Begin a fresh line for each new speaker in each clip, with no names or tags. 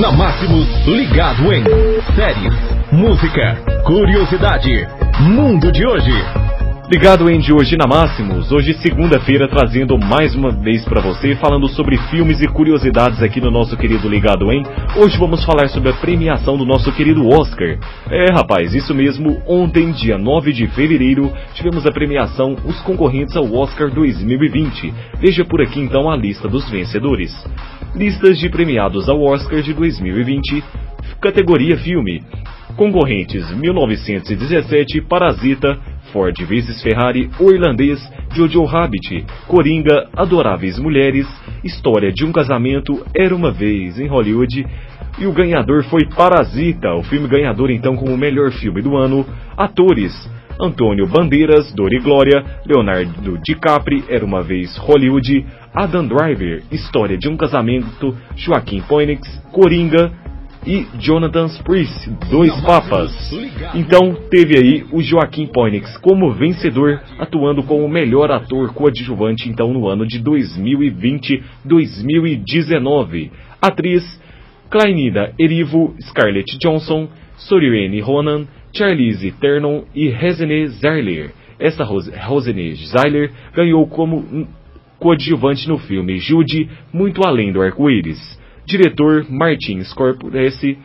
Na Máximos, ligado em séries, música, curiosidade, mundo de hoje.
Ligado em de hoje na Máximos, hoje segunda-feira trazendo mais uma vez para você falando sobre filmes e curiosidades aqui no nosso querido Ligado em. Hoje vamos falar sobre a premiação do nosso querido Oscar. É, rapaz, isso mesmo, ontem, dia 9 de fevereiro, tivemos a premiação Os Concorrentes ao Oscar 2020. Veja por aqui então a lista dos vencedores. Listas de premiados ao Oscar de 2020, categoria filme. Concorrentes 1917, Parasita, Ford vezes Ferrari, O Irlandês, Jojo Rabbit, Coringa, Adoráveis Mulheres, História de um Casamento, Era Uma Vez em Hollywood, e o ganhador foi Parasita, o filme ganhador então como o melhor filme do ano. Atores, Antônio Bandeiras, Dori Glória, Leonardo DiCaprio, Era Uma Vez Hollywood, Adam Driver, História de um Casamento, Joaquim Phoenix, Coringa, e Jonathan Priest, dois papas. Então teve aí o Joaquim Phoenix como vencedor, atuando como melhor ator coadjuvante então no ano de 2020-2019. Atriz Kleinida Erivo, Scarlett Johnson, Soriane Ronan, Charlize Theron e Resene Zeiler. Essa Rosene Zeiler ganhou como coadjuvante no filme Jude, Muito Além do Arco-Íris diretor Martin Scorsese,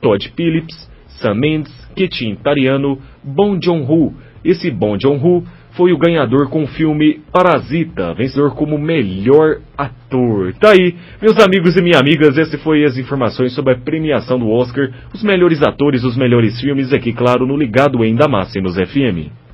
Todd Phillips, Sam Mendes, Ketin Tariano, Bong Joon-ho. Esse Bong Joon-ho foi o ganhador com o filme Parasita, vencedor como melhor ator. Tá aí, meus amigos e minhas amigas, essas foram as informações sobre a premiação do Oscar, os melhores atores, os melhores filmes, aqui, claro, no Ligado em Damascus FM.